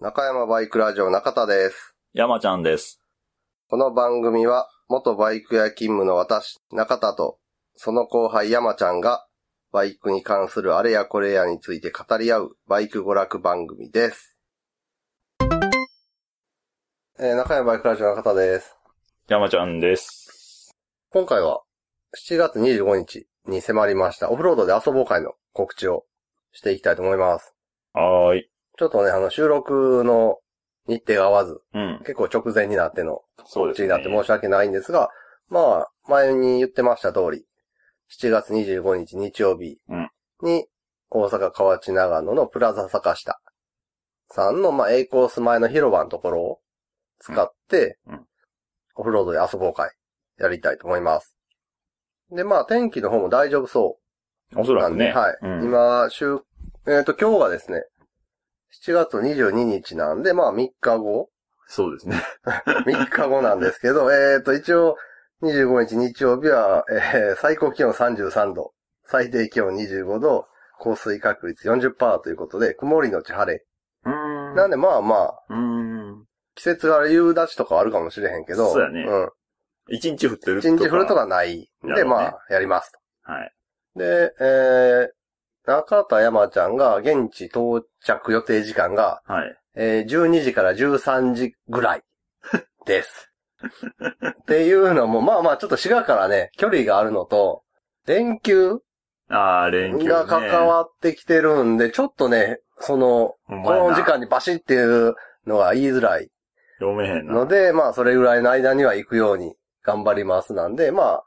中山バイクラジオ中田です。山ちゃんです。この番組は、元バイク屋勤務の私、中田と、その後輩山ちゃんが、バイクに関するあれやこれやについて語り合う、バイク娯楽番組です。えー中山バイクラジオ中田です。山ちゃんです。今回は、7月25日に迫りました、オフロードで遊ぼう会の告知をしていきたいと思います。はーい。ちょっとね、あの、収録の日程が合わず、うん。結構直前になってのそうですね。告知になって申し訳ないんですが、まあ、前に言ってました通り、7月25日日曜日うんに、大阪河内長野のプラザ坂下さんの、まあ、A コース前の広場のところを使ってうんうん、オフロードで遊ぼう会、やりたいと思います。で、まあ、天気の方も大丈夫そうおそらくね。はい。うん、今、週、えっ、と、今日がですね、7月22日なんで、まあ3日後そうですね。3日後なんですけど、えっと、一応、25日日曜日は、えー最高気温33度、最低気温25度、降水確率40%ということで、曇りのち晴れ。ん。なんでまあまあ、うーん。季節が夕立ちとかはあるかもしれへんけど、そうやねうん。一日降ってる一日降るとかないんで、まあ、やりますはい。と。で、えー、中田山ちゃんが現地到着予定時間が、はい。えー12時から13時ぐらいです。っていうのも、まあまあちょっと滋賀からね、距離があるのと、連休あー、連休、ね。が関わってきてるんで、ちょっとね、その、こほんまやなの時間にバシッっていうのが言いづらい読めへんな。ので、まあそれぐらいの間には行くように頑張りますなんで、まあ、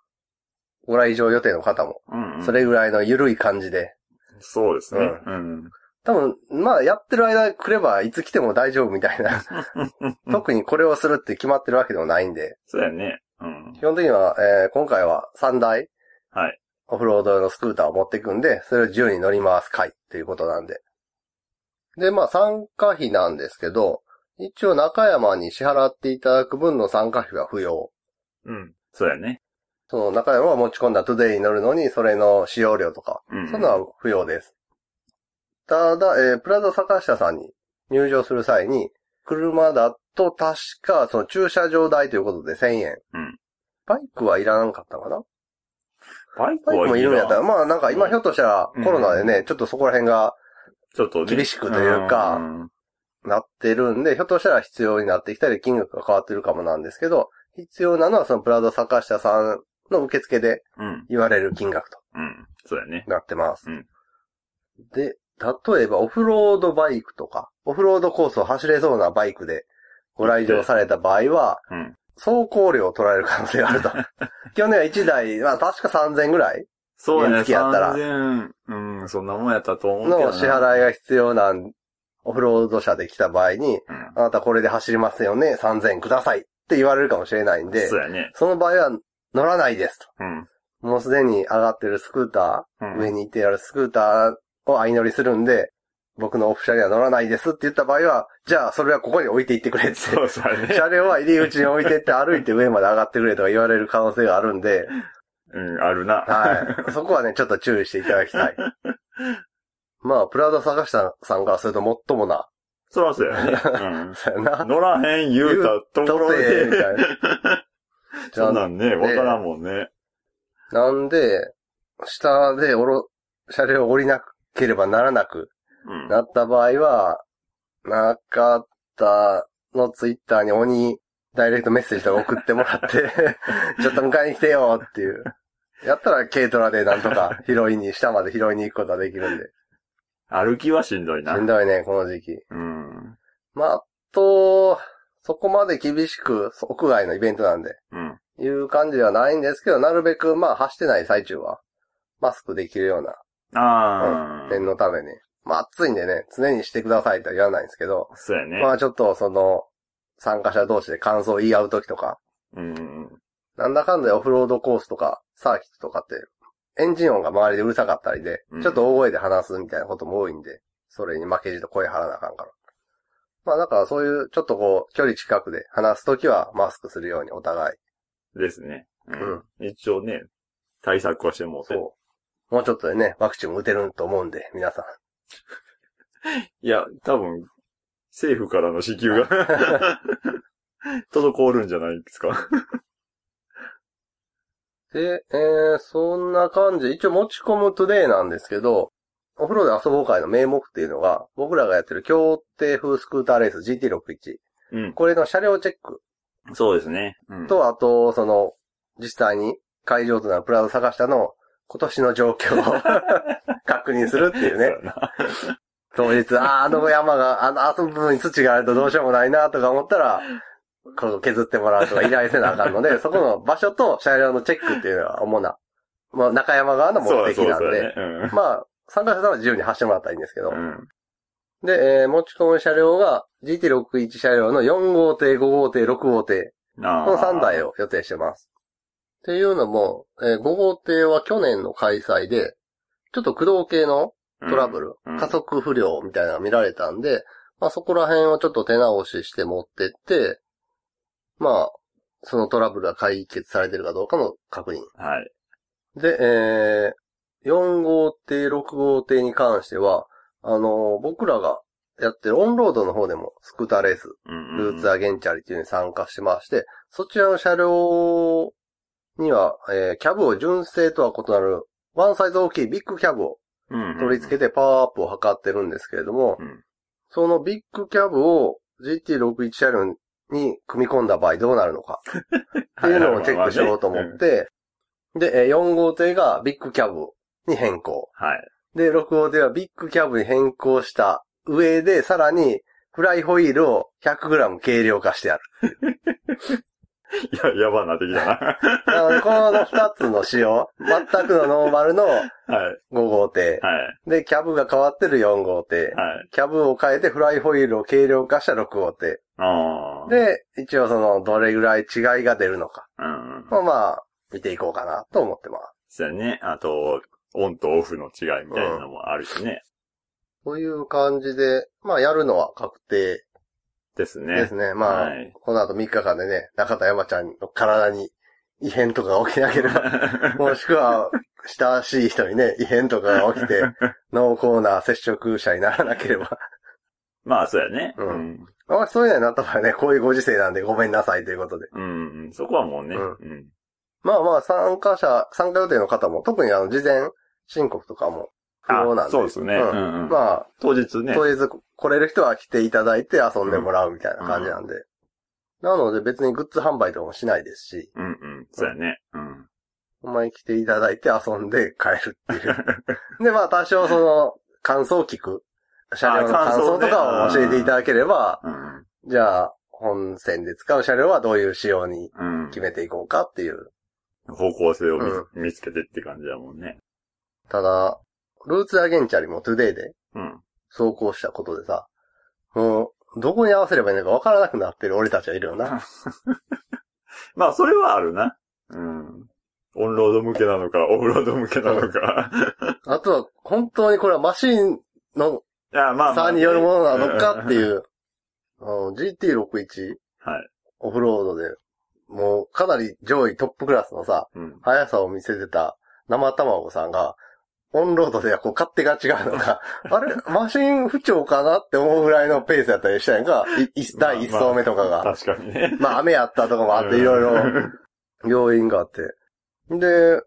ご来場予定の方も、うん、うん。それぐらいの緩い感じで、そうですね。ううん。多分、まあやってる間来ればいつ来ても大丈夫みたいな、特にこれをするって決まってるわけでもないんで、そうやね。うん基。本的には、えー今回は3台、はい。オフロード用のスクーターを持っていくんで、それを自由に乗り回す回ということなんで。で、まあ参加費なんですけど、一応中山に支払っていただく分の参加費は不要。うん。そうやね。その中山が持ち込んだトゥデイに乗るのに、それの使用料とか、うん。そんなのは不要です。ただ、えープラザ坂下さんに入場する際に、車だと確か、その駐車場代ということで1000円。うんバイクはいらんかったかな？バイクバイクもいるんやったら、まあなんか今うんひょっとしたらうんコロナでね、ちょっとそこら辺がちょっとね。厳しくというかんなってるんで、ひょっとしたら必要になってきたり金額が変わってるかもなんですけど、必要なのはそのプラザ坂下さんの受付でうん。言われる金額とうん。そうやね。なってます。うんで、例えばオフロードバイクとか、オフロードコースを走れそうなバイクでご来場された場合は、うん。走行料を取られる可能性があると。基本的には1台、まあ確か3000ぐらいそうやね。原付やったら3000うん、そんなもんやったと思うけどな。の支払いが必要なオフロード車で来た場合に、うん。あなたこれで走りますよね、3000くださいって言われるかもしれないんでそ、うやね。その場合は乗らないですと。うん。もうすでに上がってるスクーター、うん上に行ってあるスクーターを相乗りするんで、僕のオフ車には乗らないですって言った場合は、じゃあそれはここに置いていってくれって。そうそうやね。車両は入り口に置いてって歩いて上まで上がってくれとか言われる可能性があるんで、うん、あるな。はい。そこはね、ちょっと注意していただきたい。まあ、プラダ探したさんからするともっともな、そらそうやね。うん。そうやな。乗らへん言うたところとってみで。たいな。じゃあそんなんね、わからんもんね。なんで、下でおろ、車両を降りなければならなくうん。なった場合は、中田のツイッターに鬼ダイレクトメッセージとか送ってもらって、ちょっと迎えに来てよっていう。やったら軽トラでなんとか拾いに、下まで拾いに行くことができるんで。歩きはしんどいな。しんどいね、この時期。うん。まあ、あと、そこまで厳しく、屋外のイベントなんで、うん。いう感じではないんですけど、なるべく、まあ、走ってない最中は、マスクできるような、ああ。念のために。まあ、暑いんでね、常にしてくださいとは言わないんですけど、そうやね。まあ、ちょっと、その、参加者同士で感想を言い合うときとか、うん。なんだかんだでオフロードコースとか、サーキットとかって、エンジン音が周りでうるさかったりでうん、ちょっと大声で話すみたいなことも多いんで、それに負けじと声張らなあかんから。まあだからそういう、ちょっとこう、距離近くで話すときはマスクするようにお互い。ですね。うん。一応ね、対策はしてもうて。そう。もうちょっとでね、ワクチンも打てると思うんで、皆さん。いや、多分、政府からの支給が 滞るんじゃないですか。で、えー、そんな感じで、一応持ち込むトゥデイなんですけど、オフロードで遊ぼう会の名目っていうのが、僕らがやってる協定風スクーターレース GT61。うん。これの車両チェックそうですね。うん、と、あと、その、実際に会場となるプラウド探したの今年の状況を 確認するっていうね。そう当日、ああ、あの山が、あの、あその部分に土があるとどうしようもないなとか思ったら、こう削ってもらうとか依頼せなあかんので、そこの場所と車両のチェックっていうのが主な、まあ中山側の目的なんで、だね。うんまあ、参加者さんは自由に走ってもらったらいいんですけど、うん。で、えー持ち込む車両が GT61 車両の4号艇、5号艇、6号艇、あこの3台を。を予定してます。っていうのも、えー5号艇は去年の開催で、ちょっと駆動系のトラブル、うん加速不良みたいなのが見られたんで、まあそこら辺をちょっと手直しして持ってって、まあ、そのトラブルが解決されてるかどうかの確認。はい。で、えー、4号艇、6号艇に関しては、あのー僕らがやってるオンロードの方でもスクーターレース、うんルーツアゲンチャリっていうのに参加してまして、そちらの車両には、えーキャブを純正とは異なる、ワンサイズ大きいビッグキャブをうん取り付けてパワーアップを図ってるんですけれども、うん。そのビッグキャブを GT61 車両に組み込んだ場合どうなるのか っていうのをチェックしようと思って、で、えー4号艇がビッグキャブに変更。はい。で、6号艇はビッグキャブに変更した上で、さらにフライホイールを 100g 軽量化してある。いや、やばなってきたな。なので、この2つの仕様、全くのノーマルのはい。5号艇。はい。で、キャブが変わってる4号艇。はい。キャブを変えてフライホイールを軽量化した6号艇。ああ。、で、一応その、どれぐらい違いが出るのか。うん。まあまあ、見ていこうかなと思ってます。そうやね。あと、オンとオフの違いみたいなのもあるしね。という感じで、まあやるのは確定ですね。ですね。まあ、はいこの後3日間でね、中田山ちゃんの体に異変とかが起きなければ、もしくは、親しい人にね、異変とかが起きて、濃厚な接触者にならなければ。まあ、そうやね。うんうん。まあそういうのになった場合ね、こういうご時世なんでごめんなさいということで。うん。そこはもうね。ううん。まあまあ参加者、参加予定の方も、特にあの、事前申告とかも不要なんで。あそうですね。ううん。まあ、当日ね。とりあえず来れる人は来ていただいて遊んでもらうみたいな感じなんで。なので別にグッズ販売とかもしないですし、うんうん。そうやね。うん。お前来ていただいて遊んで帰るっていう。で、まあ多少その感想を聞く。車両の感想とかを教えていただければ、うん。じゃあ本線で使う車両はどういう仕様にうん。決めていこうかっていう。方向性を見つけてって感じだもんね。ただ、ルーツアゲンチャリもトゥデイでうん。走行したことでさ、もう、どこに合わせればいいのか分からなくなってる俺たちはいるよな。まあ、それはあるな。うん。オンロード向けなのか、オフロード向けなのか。あとは、本当にこれはマシンのいや、まあまあ。差によるものなのかっていうう。あの GT61 はい。オフロードで、もうかなり上位トップクラスのさ、うん。速さを見せてた生卵さんが、オンロードではこう勝手が違うのか、あれ、マシン不調かなって思うぐらいのペースやったりしたやんか、いい第1走目とかが。確かにね。まあ雨やったとかもあっていろいろ要因があって。で、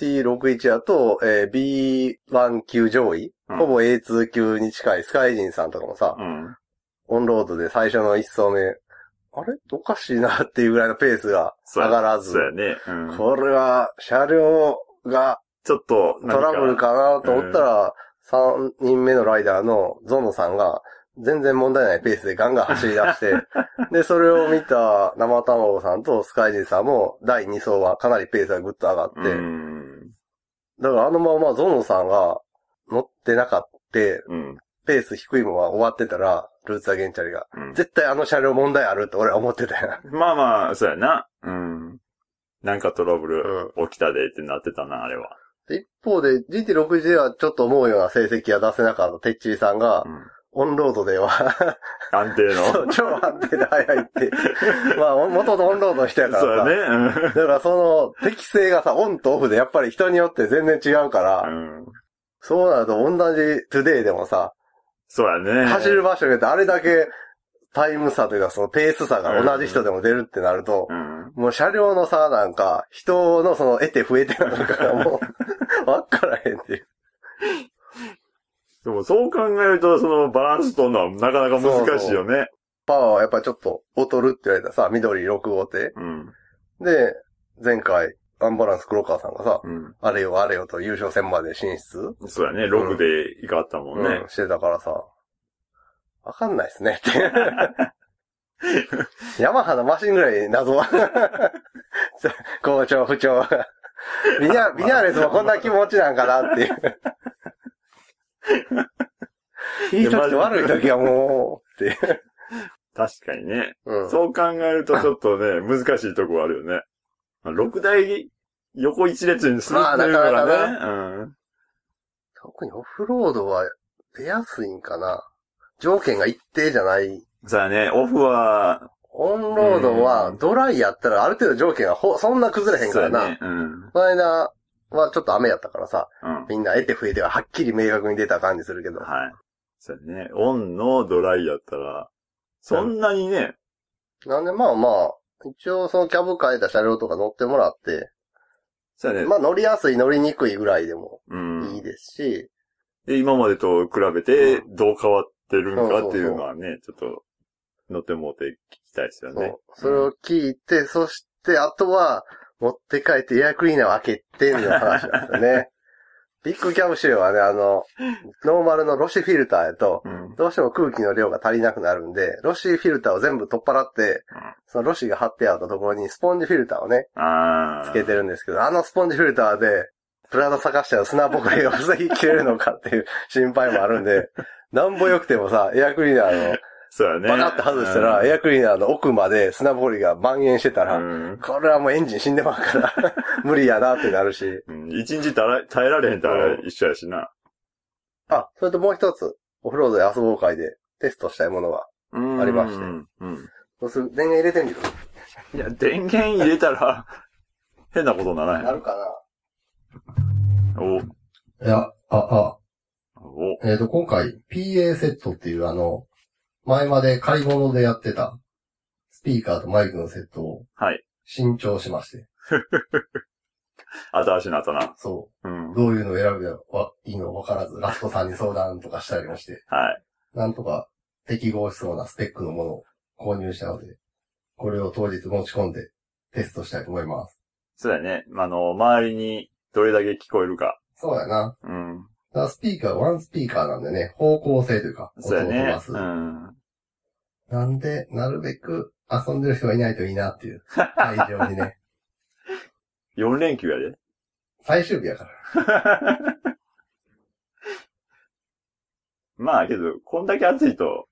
GT61 やと、えー B1 級上位、うんほぼ A2 級に近いスカイジンさんとかもさ、うん。オンロードで最初の1走目、あれ？おかしいなっていうぐらいのペースが上がらずそう、やね。うん。これは車両がちょっと、トラブルかなと思ったら、3人目のライダーのゾノさんが、全然問題ないペースでガンガン走り出して、で、それを見た生卵さんとスカイジンさんも、第2走はかなりペースがぐっと上がって、うん。だからあのままゾノさんが乗ってなかった、うん。ペース低いまま終わってたら、ルーツアゲンチャリが、うん絶対あの車両問題あるって俺は思ってたよ。まあまあ、そうやな。うん。なんかトラブル起きたでってなってたな、あれは。で一方で、GT60 ではちょっと思うような成績が出せなかったテッチリさんがう、ん。オンロードでは 安定の？超安定で速いって。まあ、元々オンロードの人やからさ。そうやね。だからその適性がさ、オンとオフでやっぱり人によって全然違うから、うん。そうなると同じトゥデイでもさ、そうやね。走る場所によってあれだけタイム差というかそのペース差が同じ人でも出るってなると、うん。もう車両の差なんか、人のその得手不得手なのかがもう、わからへんっていう。でもそう考えると、そのバランス取るのはなかなか難しいよね。パワーはやっぱちょっと劣るって言われたらさ、緑6号艇。うん。で、前回、アンバランス黒川さんがさ、うん。あれよあれよと優勝戦まで進出、そうやね。6でいかったもんねうん。してたからさ、わかんないっすねって。ヤマハのマシンぐらい謎は。好調不調。ビニャ、ビニャーレスもこんな気持ちなんかなっていう。いい時と悪い時はもう、って。確かにね。うん。そう考えるとちょっとね、難しいとこあるよね。まあ6台横一列にするっていうのまあなかがなね。うん。特にオフロードは出やすいんかな。条件が一定じゃない。そうやね。オフは、オンロードはドライやったらある程度条件がほ、そんな崩れへんからな。そうやね。うん。この間はちょっと雨やったからさ、うん。みんな得て増えてははっきり明確に出た感じするけど。はい。そうやね。オンのドライやったら、そんなにね、なんでまあまあ、一応そのキャブ変えた車両とか乗ってもらって、そうやね。まあ乗りやすい乗りにくいぐらいでもうん。いいですし、で、今までと比べてどう変わってるんかっていうのはね、ちょっと乗ってもうて聞きたいですよね。それを聞いて、そしてあとは持って帰ってエアクリーナーを開けての話なんですよね。ビッグキャブ仕様はね、あの、ノーマルのろ紙フィルターやと、うん。どうしても空気の量が足りなくなるんで、ろ紙フィルターを全部取っ払って、そのろ紙が貼ってあったところにスポンジフィルターをね、ああ。つけてるんですけど、あのスポンジフィルターで、プラザ探したら砂ぼこりを防ぎきれるのかっていう心配もあるんで、なんぼ良くてもさ、エアクリーナーのそうやね。バカって外したら、エアクリーナーの奥まで砂ぼこりが蔓延してたら、うん。これはもうエンジン死んでまうから、無理やなってなるし。うん一日耐え耐えられへんたら一緒やしな。あ、それともう一つ、オフロードで遊ぼう会でテストしたいものが、うんありましてうん。うんどうする？電源入れてみる？いや、電源入れたら、変なことにならへ。なんるかお、いや、あ、あ、お、えっ、と、今回 PA セットっていうあの、前まで買い物でやってた、スピーカーとマイクのセットをはい。新調しまして。新しいなったな。そうんう。。どういうのを選べばいいのか分からず、ラストさんに相談とかしたりもして、はい。なんとか適合しそうなスペックのものを購入したので、これを当日持ち込んでテストしたいと思います。そうやね。あの、周りにどれだけ聞こえるか。そうやな。うん。だスピーカー、ワンスピーカーなんでね、方向性というか、音を飛ば。す。うん。なんで、なるべく遊んでる人がいないといいなっていう、会場にね。4連休やで。最終日やから。まあけど、こんだけ暑いと、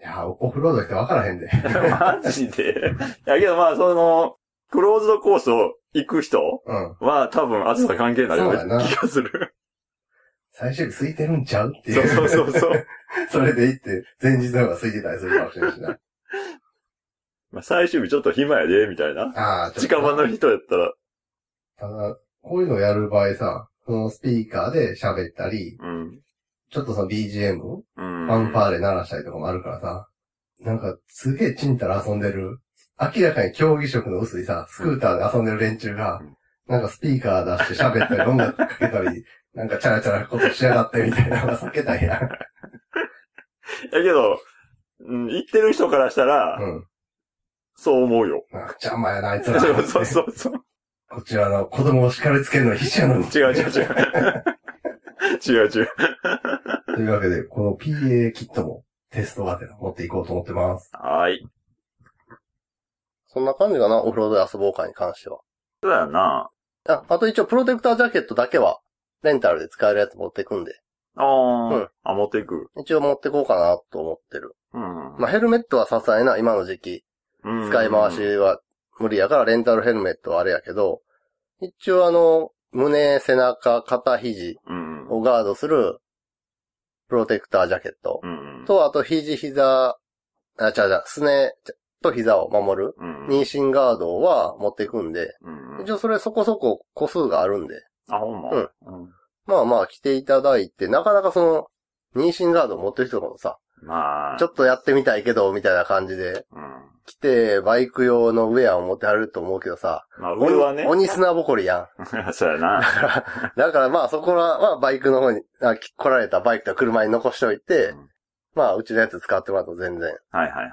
いや、オフロード来て分からへんで。マジで。いやけどまあ、その、クローズドコースを行く人うん。は多分暑さ関係ないような気がする。最終日空いてるんちゃうっていそうう。そうそうそう。それで行って、前日の方が空いてたりするかもしれないしな。まあ最終日ちょっと暇やで、みたいな。ああ、ちょっと近場の人やったら、ただ、こういうのをやる場合さ、そのスピーカーで喋ったり、うん。ちょっとその BGM、フうん。ァンファーレ鳴らしたりとかもあるからさ、なんかすげえチンタラ遊んでる、明らかに競技色の薄いさ、スクーターで遊んでる連中がうん、なんかスピーカー出して喋ったり音楽かけたり、なんかチャラチャラことしやがってみたいな のが避けたいやん。やけど、うん、行ってる人からしたら、うん。そう思うよ。邪魔やな、あいつそら。うそうそうそう。こちらの子供を叱りつけるのに必死やのに。違う違う違う。違う違う。というわけで、この PA キットもテストがてら持っていこうと思ってます。はい。そんな感じかな、オフロードで遊ぼうかに関しては。そうやな。あ、あと一応プロテクタージャケットだけは、レンタルで使えるやつ持ってくんで、あー、うんあ、持っていく。一応持ってこうかなと思ってる。うん。まあ、ヘルメットはさすがにな、今の時期、うん使い回しは無理やから、レンタルヘルメットはあれやけど、一応あの、胸、背中、肩肘うん。をガードする、プロテクタージャケット。うん。と、あと肘、膝、あ、違う違う、すねと膝を守る、うん。妊娠ガードは持っていくんで、うん。一応それそこそこ個数があるんで、あ、ほんま？うんうん。まあまあ来ていただいて、なかなかその、妊娠ガード持ってる人とかもさ、まあ。ちょっとやってみたいけど、みたいな感じで、うん。来て、バイク用のウェアを持ってはると思うけどさ、まあ、上はね。鬼鬼砂ぼこりやん。そうやな。だからまあそこは、まあバイクの方に、あ来られたバイクと車に残しておいて、うんまあうちのやつ使ってもらうと全然。はいはい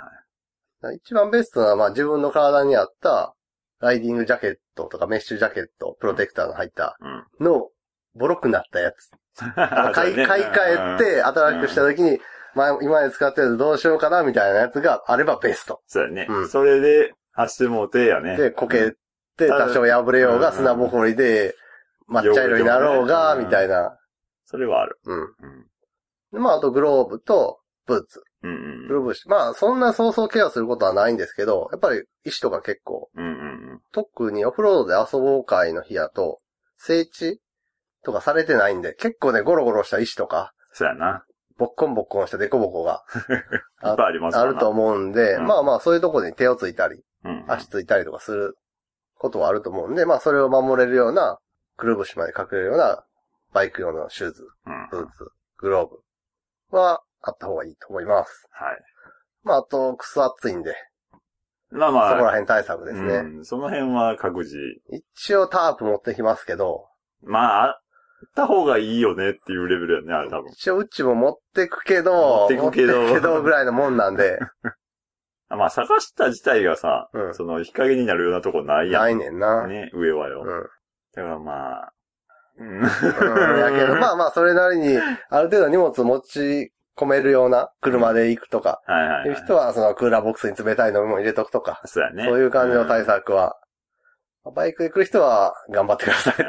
はい。一番ベストなまあ自分の体に合った、ライディングジャケットとかメッシュジャケット、プロテクターの入ったうん。の、ボロくなったやつ。買い、買い替えて、新しくした時に、まあ今まで使ってるどうしようかなみたいなやつがあればベスト。そうやね。うんそれで、走ってもうてやね。で、こけて多少破れよううんが砂ぼこりで、抹茶色になろうが、うんみたいな。それはある。うん。まああとグローブと、ブーツ。うんうんグローブし、まあそんなそうそうケアすることはないんですけど、やっぱり石とか結構、うん。うんうん特にオフロードで遊ぼう会の日やと、整地とかされてないんで、結構ね、ゴロゴロした石とか、そうやな。ボッコンボッコンしたデコボコが いっぱいありますあると思うんで、うんまあまあそういうとこに手をついたり、うん。足ついたりとかすることはあると思うんで、まあそれを守れるような、くるぶしまで隠れるような、バイク用のシューズ、うん。ブーツ、グローブはあった方がいいと思います。はい。まああと、くそ暑いんで、まあまあ。そこら辺対策ですね。うん。その辺は各自。一応タープ持ってきますけど、まあ、あった方がいいよねっていうレベルやね、あれ多分。一応うちも持ってくけど、持ってくけど持ってくぐらいのもんなんで、あ まあ、坂下自体がさ、うんその日陰になるようなとこないやん。ないねんな。ね、上はよ。うん。だからまあ、うん。うん、やけど、まあまあ、それなりに、ある程度荷物持ち込めるような車で行くとか、はいはい、はい。いう人は、そのクーラーボックスに冷たい飲み物入れとくとか、そうやね。そういう感じの対策は、バイクで来る人は頑張ってください。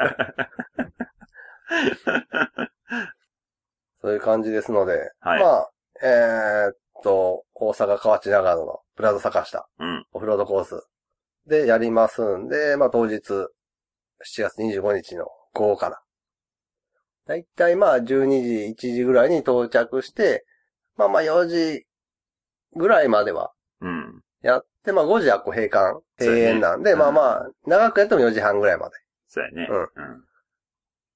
そういう感じですので、はいまあ、えーっと、大阪河内長野のプラザ坂下、うん。オフロードコースでやりますんで、まあ当日、7月25日の午後から。だいたいまあ12時、1時ぐらいに到着して、まあまあ4時ぐらいまではうん。やって、まあ5時はこう閉館、閉園なんで、そうやねまあまあ、長くやっても4時半ぐらいまでそうやね。うんうん。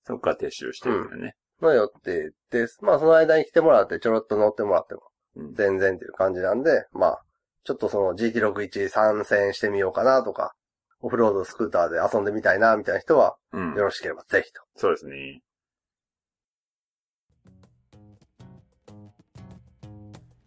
そっから撤収してるよね。の予定です。まあその間に来てもらってちょろっと乗ってもらってもうん。全然っていう感じなんで、まあ、ちょっとその GT61 参戦してみようかなとか、オフロードスクーターで遊んでみたいなみたいな人は、うんよ。ろしければぜひと。そうですね。